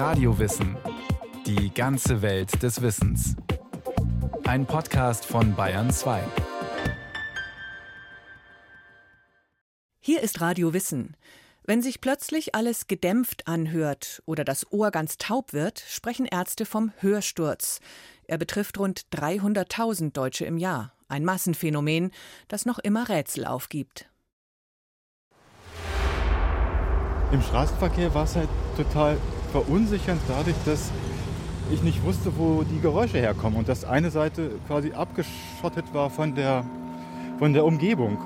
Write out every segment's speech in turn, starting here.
Radiowissen. Die ganze Welt des Wissens. Ein Podcast von Bayern 2. Hier ist Radio Wissen. Wenn sich plötzlich alles gedämpft anhört oder das Ohr ganz taub wird, sprechen Ärzte vom Hörsturz. Er betrifft rund 300.000 Deutsche im Jahr. Ein Massenphänomen, das noch immer Rätsel aufgibt. Im Straßenverkehr war es halt total verunsichernd dadurch, dass ich nicht wusste, wo die Geräusche herkommen und dass eine Seite quasi abgeschottet war von der, von der Umgebung.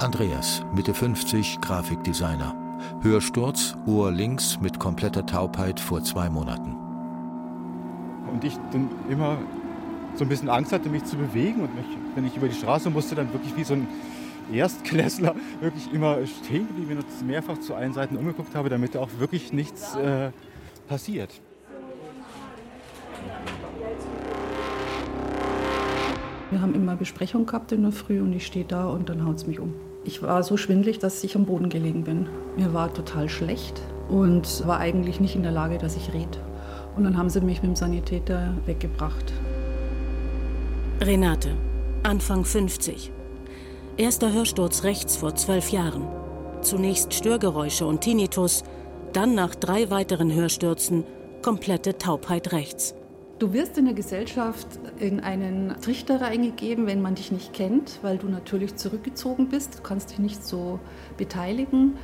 Andreas, Mitte 50, Grafikdesigner. Hörsturz, Ohr links mit kompletter Taubheit vor zwei Monaten. Und ich dann immer so ein bisschen Angst hatte, mich zu bewegen und mich, wenn ich über die Straße musste, dann wirklich wie so ein Erstklässler wirklich immer stehen geblieben und mehrfach zu allen Seiten umgeguckt habe, damit auch wirklich nichts äh, passiert. Wir haben immer Besprechung gehabt in der Früh und ich stehe da und dann haut es mich um. Ich war so schwindlig, dass ich am Boden gelegen bin. Mir war total schlecht und war eigentlich nicht in der Lage, dass ich rede. Und dann haben sie mich mit dem Sanitäter weggebracht. Renate, Anfang 50. Erster Hörsturz rechts vor zwölf Jahren. Zunächst Störgeräusche und Tinnitus, dann nach drei weiteren Hörstürzen komplette Taubheit rechts. Du wirst in der Gesellschaft in einen Trichter reingegeben, wenn man dich nicht kennt, weil du natürlich zurückgezogen bist. Du kannst dich nicht so beteiligen.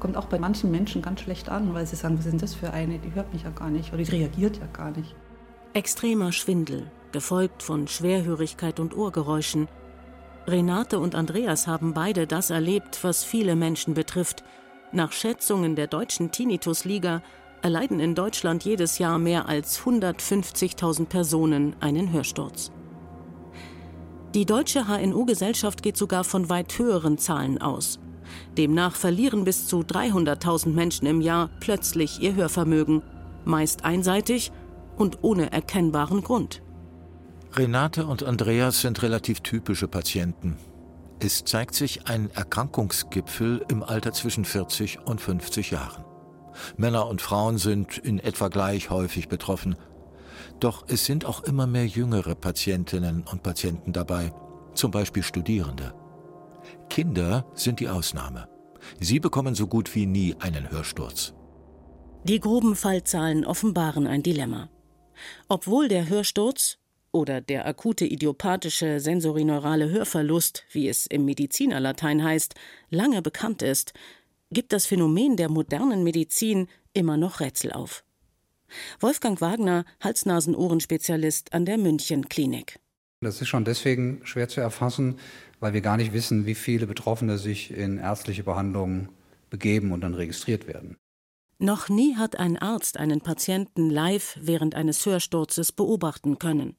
Kommt auch bei manchen Menschen ganz schlecht an, weil sie sagen, was denn das für eine? Die hört mich ja gar nicht oder die reagiert ja gar nicht. Extremer Schwindel, gefolgt von Schwerhörigkeit und Ohrgeräuschen, Renate und Andreas haben beide das erlebt, was viele Menschen betrifft. Nach Schätzungen der deutschen Tinnitus-Liga erleiden in Deutschland jedes Jahr mehr als 150.000 Personen einen Hörsturz. Die deutsche HNO-Gesellschaft geht sogar von weit höheren Zahlen aus. Demnach verlieren bis zu 300.000 Menschen im Jahr plötzlich ihr Hörvermögen, meist einseitig und ohne erkennbaren Grund. Renate und Andreas sind relativ typische Patienten. Es zeigt sich ein Erkrankungsgipfel im Alter zwischen 40 und 50 Jahren. Männer und Frauen sind in etwa gleich häufig betroffen. Doch es sind auch immer mehr jüngere Patientinnen und Patienten dabei, zum Beispiel Studierende. Kinder sind die Ausnahme. Sie bekommen so gut wie nie einen Hörsturz. Die groben Fallzahlen offenbaren ein Dilemma. Obwohl der Hörsturz oder der akute idiopathische sensorieneurale Hörverlust, wie es im Medizinerlatein heißt, lange bekannt ist, gibt das Phänomen der modernen Medizin immer noch Rätsel auf. Wolfgang Wagner, Hals-Nasen-Ohren-Spezialist an der München Klinik. Das ist schon deswegen schwer zu erfassen, weil wir gar nicht wissen, wie viele Betroffene sich in ärztliche Behandlungen begeben und dann registriert werden. Noch nie hat ein Arzt einen Patienten live während eines Hörsturzes beobachten können.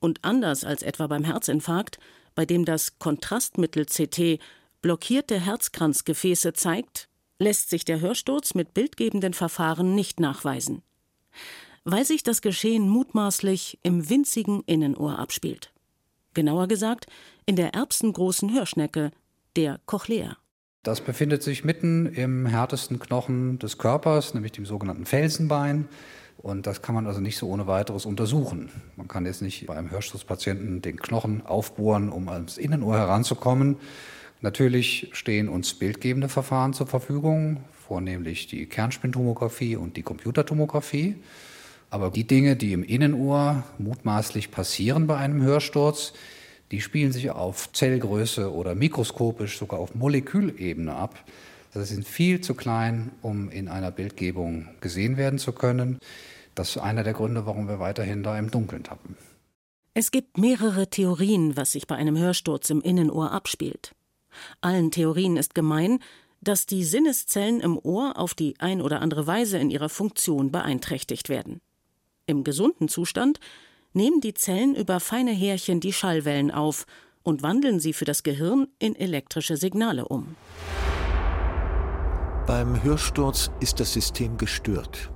Und anders als etwa beim Herzinfarkt, bei dem das Kontrastmittel CT blockierte Herzkranzgefäße zeigt, lässt sich der Hörsturz mit bildgebenden Verfahren nicht nachweisen, weil sich das Geschehen mutmaßlich im winzigen Innenohr abspielt. Genauer gesagt in der erbsengroßen Hörschnecke, der Cochlea. Das befindet sich mitten im härtesten Knochen des Körpers, nämlich dem sogenannten Felsenbein. Und das kann man also nicht so ohne weiteres untersuchen. Man kann jetzt nicht bei einem Hörsturzpatienten den Knochen aufbohren, um ans Innenohr heranzukommen. Natürlich stehen uns bildgebende Verfahren zur Verfügung, vornehmlich die Kernspintomographie und die Computertomographie. Aber die Dinge, die im Innenohr mutmaßlich passieren bei einem Hörsturz, die spielen sich auf Zellgröße oder mikroskopisch sogar auf Molekülebene ab. Das sind viel zu klein, um in einer Bildgebung gesehen werden zu können. Das ist einer der Gründe, warum wir weiterhin da im Dunkeln tappen. Es gibt mehrere Theorien, was sich bei einem Hörsturz im Innenohr abspielt. Allen Theorien ist gemein, dass die Sinneszellen im Ohr auf die ein oder andere Weise in ihrer Funktion beeinträchtigt werden. Im gesunden Zustand nehmen die Zellen über feine Härchen die Schallwellen auf und wandeln sie für das Gehirn in elektrische Signale um. Beim Hörsturz ist das System gestört.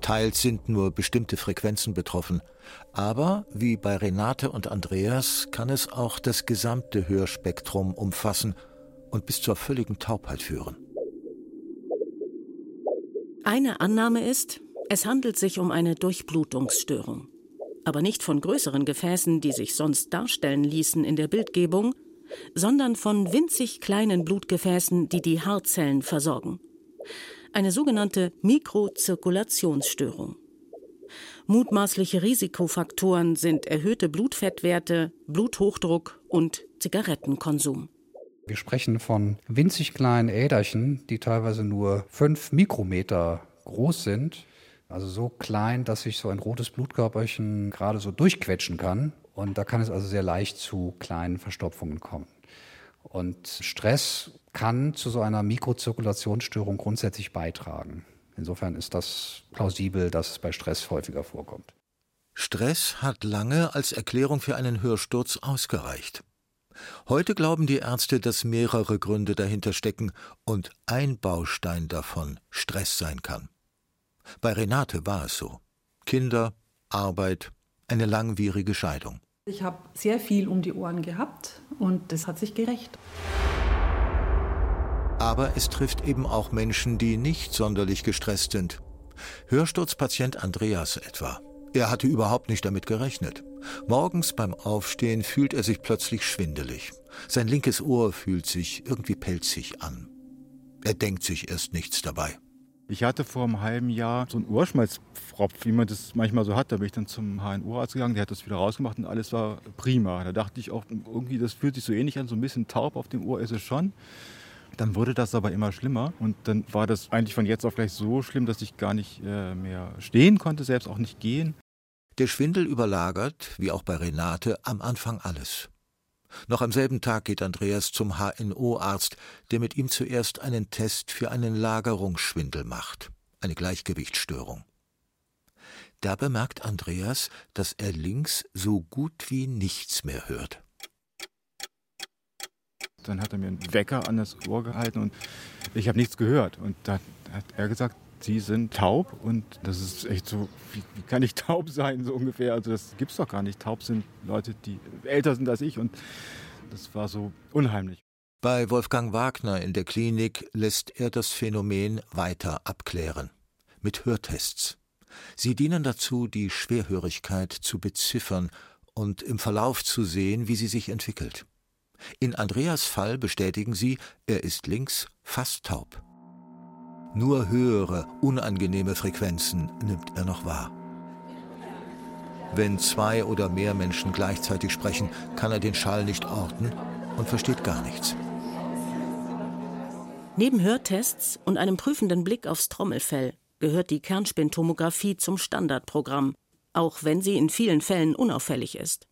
Teils sind nur bestimmte Frequenzen betroffen, aber wie bei Renate und Andreas kann es auch das gesamte Hörspektrum umfassen und bis zur völligen Taubheit führen. Eine Annahme ist, es handelt sich um eine Durchblutungsstörung. Aber nicht von größeren Gefäßen, die sich sonst darstellen ließen in der Bildgebung, sondern von winzig kleinen Blutgefäßen, die die Haarzellen versorgen. Eine sogenannte Mikrozirkulationsstörung. Mutmaßliche Risikofaktoren sind erhöhte Blutfettwerte, Bluthochdruck und Zigarettenkonsum. Wir sprechen von winzig kleinen Äderchen, die teilweise nur fünf Mikrometer groß sind. Also so klein, dass sich so ein rotes Blutkörperchen gerade so durchquetschen kann. Und da kann es also sehr leicht zu kleinen Verstopfungen kommen. Und Stress kann zu so einer Mikrozirkulationsstörung grundsätzlich beitragen. Insofern ist das plausibel, dass es bei Stress häufiger vorkommt. Stress hat lange als Erklärung für einen Hörsturz ausgereicht. Heute glauben die Ärzte, dass mehrere Gründe dahinter stecken und ein Baustein davon Stress sein kann. Bei Renate war es so. Kinder, Arbeit, eine langwierige Scheidung. Ich habe sehr viel um die Ohren gehabt und das hat sich gerecht. Aber es trifft eben auch Menschen, die nicht sonderlich gestresst sind. Hörsturzpatient Andreas etwa. Er hatte überhaupt nicht damit gerechnet. Morgens beim Aufstehen fühlt er sich plötzlich schwindelig. Sein linkes Ohr fühlt sich irgendwie pelzig an. Er denkt sich erst nichts dabei. Ich hatte vor einem halben Jahr so einen Ohrschmalzpfropf, wie man das manchmal so hat. Da bin ich dann zum HNO-Arzt gegangen, der hat das wieder rausgemacht und alles war prima. Da dachte ich auch, irgendwie, das fühlt sich so ähnlich an, so ein bisschen taub auf dem Ohr ist es schon. Dann wurde das aber immer schlimmer und dann war das eigentlich von jetzt auf gleich so schlimm, dass ich gar nicht äh, mehr stehen konnte, selbst auch nicht gehen. Der Schwindel überlagert, wie auch bei Renate, am Anfang alles. Noch am selben Tag geht Andreas zum HNO-Arzt, der mit ihm zuerst einen Test für einen Lagerungsschwindel macht, eine Gleichgewichtsstörung. Da bemerkt Andreas, dass er links so gut wie nichts mehr hört. Dann hat er mir einen Wecker an das Ohr gehalten und ich habe nichts gehört. Und dann hat er gesagt, Sie sind taub und das ist echt so, wie, wie kann ich taub sein, so ungefähr. Also das gibt es doch gar nicht. Taub sind Leute, die älter sind als ich und das war so unheimlich. Bei Wolfgang Wagner in der Klinik lässt er das Phänomen weiter abklären. Mit Hörtests. Sie dienen dazu, die Schwerhörigkeit zu beziffern und im Verlauf zu sehen, wie sie sich entwickelt. In Andreas Fall bestätigen sie, er ist links fast taub. Nur höhere, unangenehme Frequenzen nimmt er noch wahr. Wenn zwei oder mehr Menschen gleichzeitig sprechen, kann er den Schall nicht orten und versteht gar nichts. Neben Hörtests und einem prüfenden Blick aufs Trommelfell gehört die Kernspintomographie zum Standardprogramm, auch wenn sie in vielen Fällen unauffällig ist.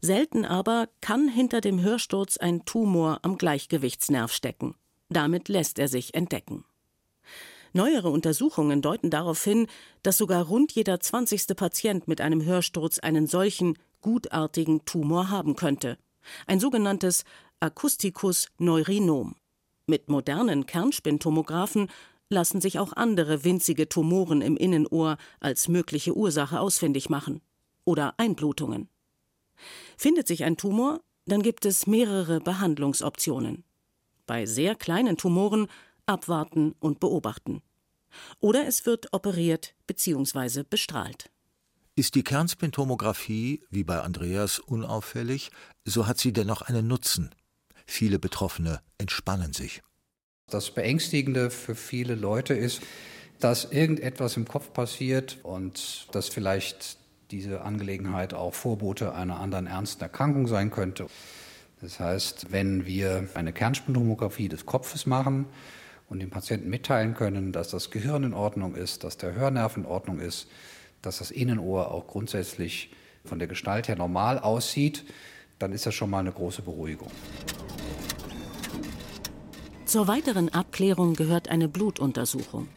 Selten aber kann hinter dem Hörsturz ein Tumor am Gleichgewichtsnerv stecken. Damit lässt er sich entdecken. Neuere Untersuchungen deuten darauf hin, dass sogar rund jeder zwanzigste Patient mit einem Hörsturz einen solchen gutartigen Tumor haben könnte. Ein sogenanntes Acousticus neurinom. Mit modernen Kernspintomographen lassen sich auch andere winzige Tumoren im Innenohr als mögliche Ursache ausfindig machen. Oder Einblutungen. Findet sich ein Tumor, dann gibt es mehrere Behandlungsoptionen. Bei sehr kleinen Tumoren abwarten und beobachten. Oder es wird operiert bzw. bestrahlt. Ist die Kernspintomographie, wie bei Andreas, unauffällig, so hat sie dennoch einen Nutzen. Viele Betroffene entspannen sich. Das Beängstigende für viele Leute ist, dass irgendetwas im Kopf passiert und dass vielleicht diese Angelegenheit auch Vorbote einer anderen ernsten Erkrankung sein könnte. Das heißt, wenn wir eine Kernspintomographie des Kopfes machen, und dem Patienten mitteilen können, dass das Gehirn in Ordnung ist, dass der Hörnerv in Ordnung ist, dass das Innenohr auch grundsätzlich von der Gestalt her normal aussieht, dann ist das schon mal eine große Beruhigung. Zur weiteren Abklärung gehört eine Blutuntersuchung.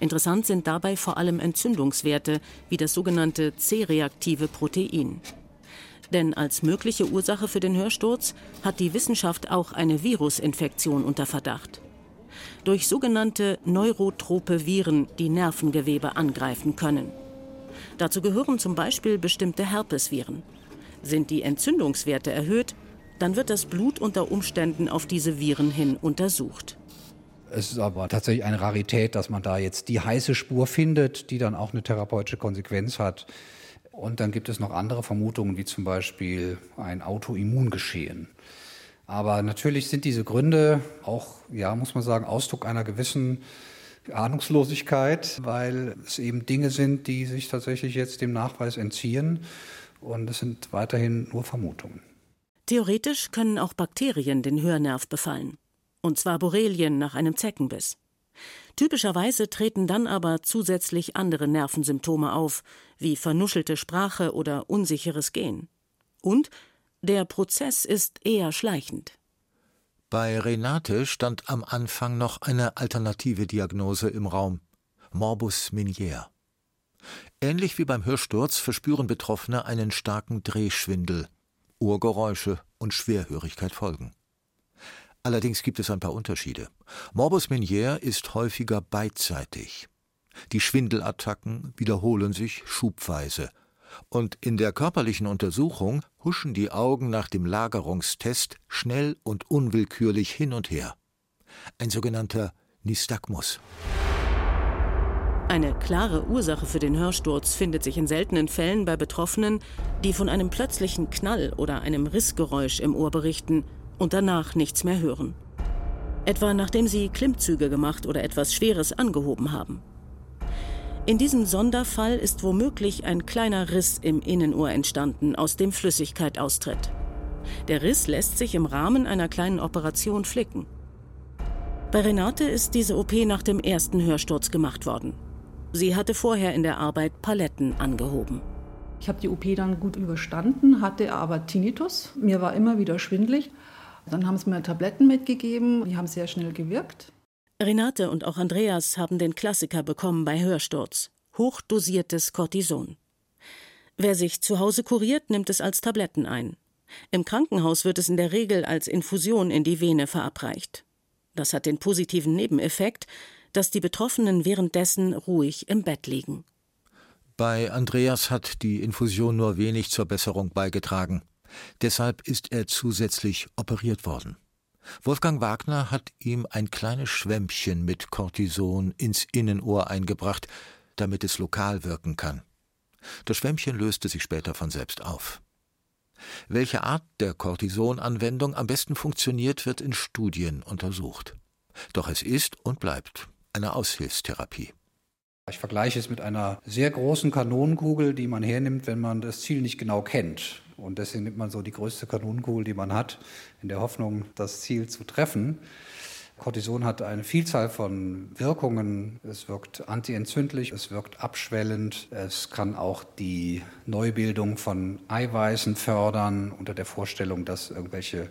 Interessant sind dabei vor allem Entzündungswerte wie das sogenannte C-reaktive Protein. Denn als mögliche Ursache für den Hörsturz hat die Wissenschaft auch eine Virusinfektion unter Verdacht durch sogenannte neurotrope Viren die Nervengewebe angreifen können. Dazu gehören zum Beispiel bestimmte Herpesviren. Sind die Entzündungswerte erhöht, dann wird das Blut unter Umständen auf diese Viren hin untersucht. Es ist aber tatsächlich eine Rarität, dass man da jetzt die heiße Spur findet, die dann auch eine therapeutische Konsequenz hat. Und dann gibt es noch andere Vermutungen, wie zum Beispiel ein Autoimmungeschehen. Aber natürlich sind diese Gründe auch, ja, muss man sagen, Ausdruck einer gewissen Ahnungslosigkeit, weil es eben Dinge sind, die sich tatsächlich jetzt dem Nachweis entziehen. Und es sind weiterhin nur Vermutungen. Theoretisch können auch Bakterien den Hörnerv befallen. Und zwar Borrelien nach einem Zeckenbiss. Typischerweise treten dann aber zusätzlich andere Nervensymptome auf, wie vernuschelte Sprache oder unsicheres Gehen. Und der Prozess ist eher schleichend. Bei Renate stand am Anfang noch eine alternative Diagnose im Raum: Morbus Minier. Ähnlich wie beim Hörsturz verspüren Betroffene einen starken Drehschwindel. Ohrgeräusche und Schwerhörigkeit folgen. Allerdings gibt es ein paar Unterschiede. Morbus Minier ist häufiger beidseitig. Die Schwindelattacken wiederholen sich schubweise und in der körperlichen Untersuchung huschen die Augen nach dem Lagerungstest schnell und unwillkürlich hin und her. Ein sogenannter Nystagmus. Eine klare Ursache für den Hörsturz findet sich in seltenen Fällen bei Betroffenen, die von einem plötzlichen Knall oder einem Rissgeräusch im Ohr berichten und danach nichts mehr hören. Etwa nachdem sie Klimmzüge gemacht oder etwas Schweres angehoben haben. In diesem Sonderfall ist womöglich ein kleiner Riss im Innenohr entstanden, aus dem Flüssigkeit austritt. Der Riss lässt sich im Rahmen einer kleinen Operation flicken. Bei Renate ist diese OP nach dem ersten Hörsturz gemacht worden. Sie hatte vorher in der Arbeit Paletten angehoben. Ich habe die OP dann gut überstanden, hatte aber Tinnitus. Mir war immer wieder schwindlig. Dann haben sie mir Tabletten mitgegeben, die haben sehr schnell gewirkt. Renate und auch Andreas haben den Klassiker bekommen bei Hörsturz: hochdosiertes Cortison. Wer sich zu Hause kuriert, nimmt es als Tabletten ein. Im Krankenhaus wird es in der Regel als Infusion in die Vene verabreicht. Das hat den positiven Nebeneffekt, dass die Betroffenen währenddessen ruhig im Bett liegen. Bei Andreas hat die Infusion nur wenig zur Besserung beigetragen. Deshalb ist er zusätzlich operiert worden. Wolfgang Wagner hat ihm ein kleines Schwämmchen mit Cortison ins Innenohr eingebracht, damit es lokal wirken kann. Das Schwämmchen löste sich später von selbst auf. Welche Art der Cortisonanwendung am besten funktioniert, wird in Studien untersucht. Doch es ist und bleibt eine Aushilfstherapie. Ich vergleiche es mit einer sehr großen Kanonenkugel, die man hernimmt, wenn man das Ziel nicht genau kennt. Und deswegen nimmt man so die größte Kanonenkugel, die man hat, in der Hoffnung, das Ziel zu treffen. Cortison hat eine Vielzahl von Wirkungen. Es wirkt antientzündlich, es wirkt abschwellend, es kann auch die Neubildung von Eiweißen fördern, unter der Vorstellung, dass irgendwelche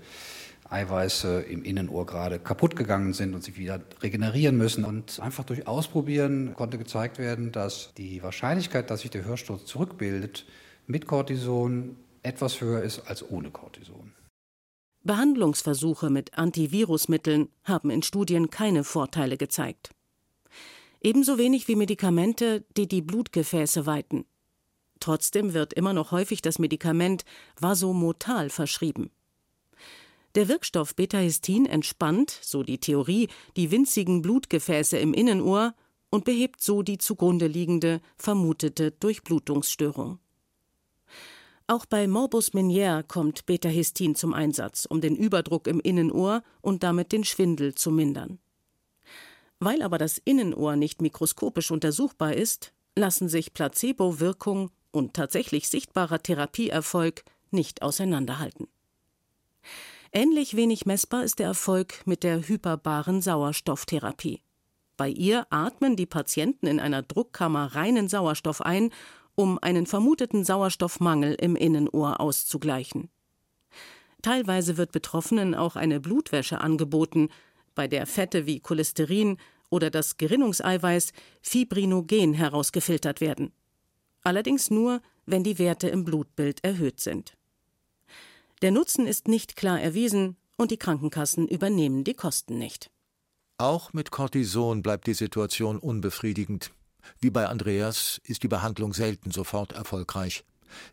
Eiweiße im Innenohr gerade kaputt gegangen sind und sich wieder regenerieren müssen. Und einfach durch Ausprobieren konnte gezeigt werden, dass die Wahrscheinlichkeit, dass sich der Hörsturz zurückbildet, mit Cortison etwas höher ist als ohne Cortison. Behandlungsversuche mit Antivirusmitteln haben in Studien keine Vorteile gezeigt. Ebenso wenig wie Medikamente, die die Blutgefäße weiten. Trotzdem wird immer noch häufig das Medikament Vasomotal verschrieben. Der Wirkstoff Betahistin entspannt, so die Theorie, die winzigen Blutgefäße im Innenohr und behebt so die zugrunde liegende vermutete Durchblutungsstörung. Auch bei Morbus Meniere kommt Betahistin zum Einsatz, um den Überdruck im Innenohr und damit den Schwindel zu mindern. Weil aber das Innenohr nicht mikroskopisch untersuchbar ist, lassen sich Placebo-Wirkung und tatsächlich sichtbarer Therapieerfolg nicht auseinanderhalten. Ähnlich wenig messbar ist der Erfolg mit der hyperbaren Sauerstofftherapie. Bei ihr atmen die Patienten in einer Druckkammer reinen Sauerstoff ein um einen vermuteten Sauerstoffmangel im Innenohr auszugleichen. Teilweise wird Betroffenen auch eine Blutwäsche angeboten, bei der Fette wie Cholesterin oder das Gerinnungseiweiß Fibrinogen herausgefiltert werden. Allerdings nur, wenn die Werte im Blutbild erhöht sind. Der Nutzen ist nicht klar erwiesen und die Krankenkassen übernehmen die Kosten nicht. Auch mit Cortison bleibt die Situation unbefriedigend. Wie bei Andreas ist die Behandlung selten sofort erfolgreich.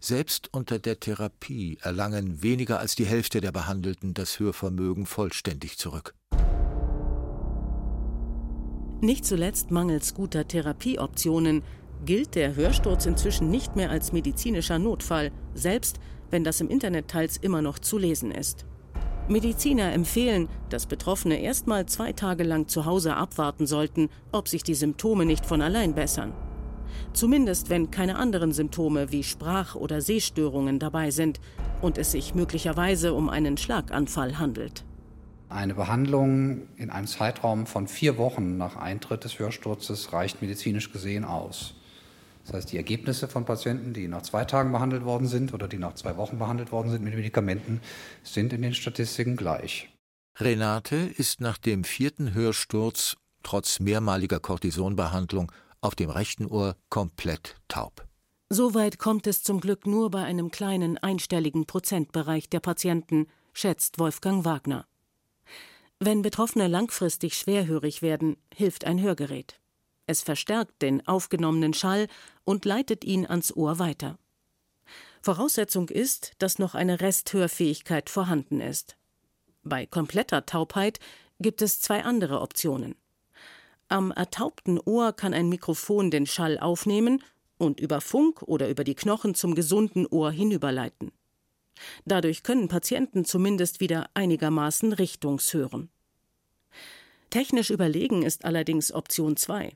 Selbst unter der Therapie erlangen weniger als die Hälfte der Behandelten das Hörvermögen vollständig zurück. Nicht zuletzt mangels guter Therapieoptionen gilt der Hörsturz inzwischen nicht mehr als medizinischer Notfall, selbst wenn das im Internet teils immer noch zu lesen ist. Mediziner empfehlen, dass Betroffene erst mal zwei Tage lang zu Hause abwarten sollten, ob sich die Symptome nicht von allein bessern. Zumindest wenn keine anderen Symptome wie Sprach- oder Sehstörungen dabei sind und es sich möglicherweise um einen Schlaganfall handelt. Eine Behandlung in einem Zeitraum von vier Wochen nach Eintritt des Hörsturzes reicht medizinisch gesehen aus. Das heißt, die Ergebnisse von Patienten, die nach zwei Tagen behandelt worden sind oder die nach zwei Wochen behandelt worden sind mit Medikamenten, sind in den Statistiken gleich. Renate ist nach dem vierten Hörsturz trotz mehrmaliger Cortisonbehandlung auf dem rechten Ohr komplett taub. Soweit kommt es zum Glück nur bei einem kleinen einstelligen Prozentbereich der Patienten, schätzt Wolfgang Wagner. Wenn Betroffene langfristig schwerhörig werden, hilft ein Hörgerät. Es verstärkt den aufgenommenen Schall und leitet ihn ans Ohr weiter. Voraussetzung ist, dass noch eine Resthörfähigkeit vorhanden ist. Bei kompletter Taubheit gibt es zwei andere Optionen. Am ertaubten Ohr kann ein Mikrofon den Schall aufnehmen und über Funk oder über die Knochen zum gesunden Ohr hinüberleiten. Dadurch können Patienten zumindest wieder einigermaßen richtungshören. Technisch überlegen ist allerdings Option 2,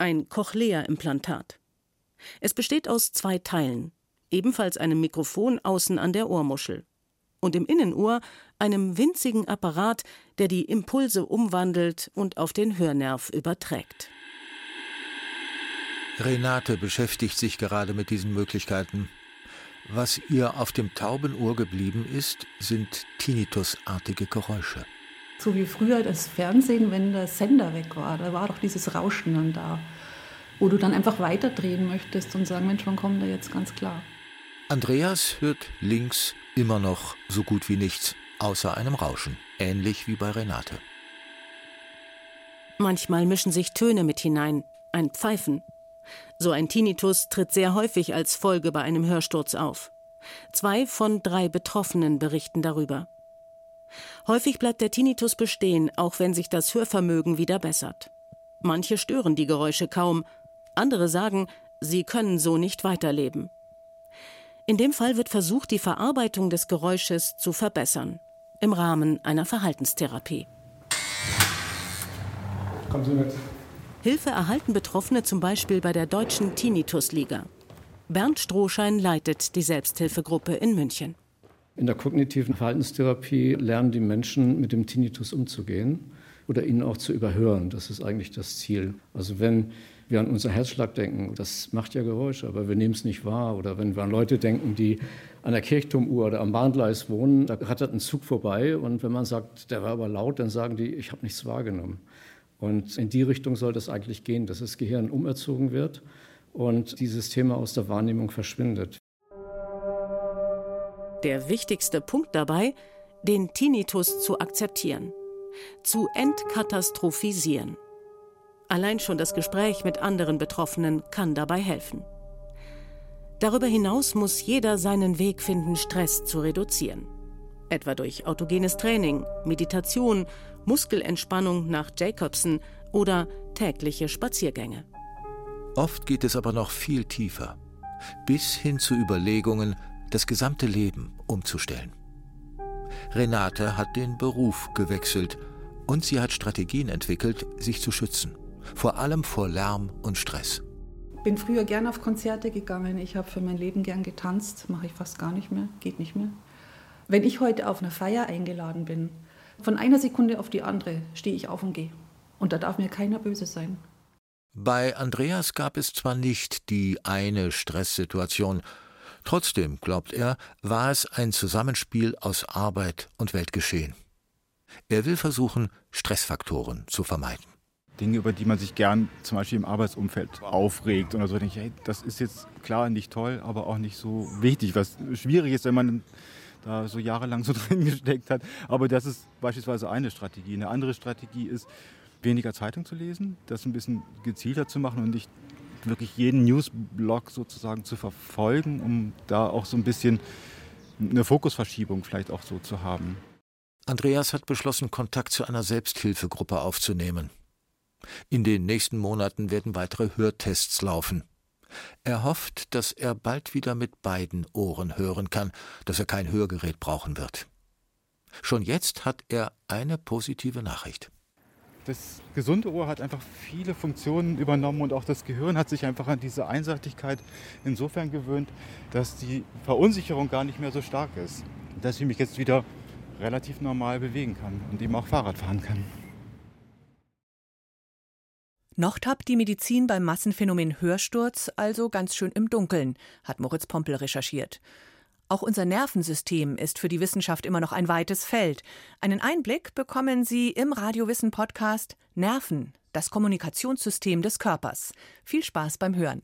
ein Cochlea-Implantat. Es besteht aus zwei Teilen, ebenfalls einem Mikrofon außen an der Ohrmuschel und im Innenohr einem winzigen Apparat, der die Impulse umwandelt und auf den Hörnerv überträgt. Renate beschäftigt sich gerade mit diesen Möglichkeiten. Was ihr auf dem tauben Ohr geblieben ist, sind Tinnitusartige Geräusche. So wie früher das Fernsehen, wenn der Sender weg war, da war doch dieses Rauschen dann da, wo du dann einfach weiterdrehen möchtest und sagen, Mensch, wann kommt der jetzt ganz klar? Andreas hört links immer noch so gut wie nichts, außer einem Rauschen, ähnlich wie bei Renate. Manchmal mischen sich Töne mit hinein, ein Pfeifen. So ein Tinnitus tritt sehr häufig als Folge bei einem Hörsturz auf. Zwei von drei Betroffenen berichten darüber. Häufig bleibt der Tinnitus bestehen, auch wenn sich das Hörvermögen wieder bessert. Manche stören die Geräusche kaum, andere sagen, sie können so nicht weiterleben. In dem Fall wird versucht, die Verarbeitung des Geräusches zu verbessern, im Rahmen einer Verhaltenstherapie. Kommen Sie mit. Hilfe erhalten Betroffene zum Beispiel bei der Deutschen Tinnitusliga. Bernd Strohschein leitet die Selbsthilfegruppe in München. In der kognitiven Verhaltenstherapie lernen die Menschen, mit dem Tinnitus umzugehen oder ihn auch zu überhören. Das ist eigentlich das Ziel. Also wenn wir an unser Herzschlag denken, das macht ja Geräusche, aber wir nehmen es nicht wahr. Oder wenn wir an Leute denken, die an der Kirchturmuhr oder am Bahngleis wohnen, da rattert ein Zug vorbei und wenn man sagt, der war aber laut, dann sagen die, ich habe nichts wahrgenommen. Und in die Richtung soll das eigentlich gehen, dass das Gehirn umerzogen wird und dieses Thema aus der Wahrnehmung verschwindet. Der wichtigste Punkt dabei, den Tinnitus zu akzeptieren, zu entkatastrophisieren. Allein schon das Gespräch mit anderen Betroffenen kann dabei helfen. Darüber hinaus muss jeder seinen Weg finden, Stress zu reduzieren. Etwa durch autogenes Training, Meditation, Muskelentspannung nach Jacobson oder tägliche Spaziergänge. Oft geht es aber noch viel tiefer, bis hin zu Überlegungen, das gesamte Leben umzustellen. Renate hat den Beruf gewechselt und sie hat Strategien entwickelt, sich zu schützen vor allem vor Lärm und Stress. Bin früher gern auf Konzerte gegangen. Ich habe für mein Leben gern getanzt, mache ich fast gar nicht mehr, geht nicht mehr. Wenn ich heute auf eine Feier eingeladen bin, von einer Sekunde auf die andere stehe ich auf und gehe. Und da darf mir keiner böse sein. Bei Andreas gab es zwar nicht die eine Stresssituation, trotzdem, glaubt er, war es ein Zusammenspiel aus Arbeit und Weltgeschehen. Er will versuchen, Stressfaktoren zu vermeiden. Dinge, über die man sich gern zum Beispiel im Arbeitsumfeld aufregt. Und so denke ich, hey, das ist jetzt klar nicht toll, aber auch nicht so wichtig, was schwierig ist, wenn man da so jahrelang so drin gesteckt hat. Aber das ist beispielsweise eine Strategie. Eine andere Strategie ist, weniger Zeitung zu lesen, das ein bisschen gezielter zu machen und nicht wirklich jeden Newsblog sozusagen zu verfolgen, um da auch so ein bisschen eine Fokusverschiebung vielleicht auch so zu haben. Andreas hat beschlossen, Kontakt zu einer Selbsthilfegruppe aufzunehmen. In den nächsten Monaten werden weitere Hörtests laufen. Er hofft, dass er bald wieder mit beiden Ohren hören kann, dass er kein Hörgerät brauchen wird. Schon jetzt hat er eine positive Nachricht. Das gesunde Ohr hat einfach viele Funktionen übernommen und auch das Gehirn hat sich einfach an diese Einseitigkeit insofern gewöhnt, dass die Verunsicherung gar nicht mehr so stark ist. Dass ich mich jetzt wieder relativ normal bewegen kann und eben auch Fahrrad fahren kann. Noch tappt die Medizin beim Massenphänomen Hörsturz also ganz schön im Dunkeln, hat Moritz Pompel recherchiert. Auch unser Nervensystem ist für die Wissenschaft immer noch ein weites Feld. Einen Einblick bekommen Sie im Radiowissen Podcast Nerven, das Kommunikationssystem des Körpers. Viel Spaß beim Hören.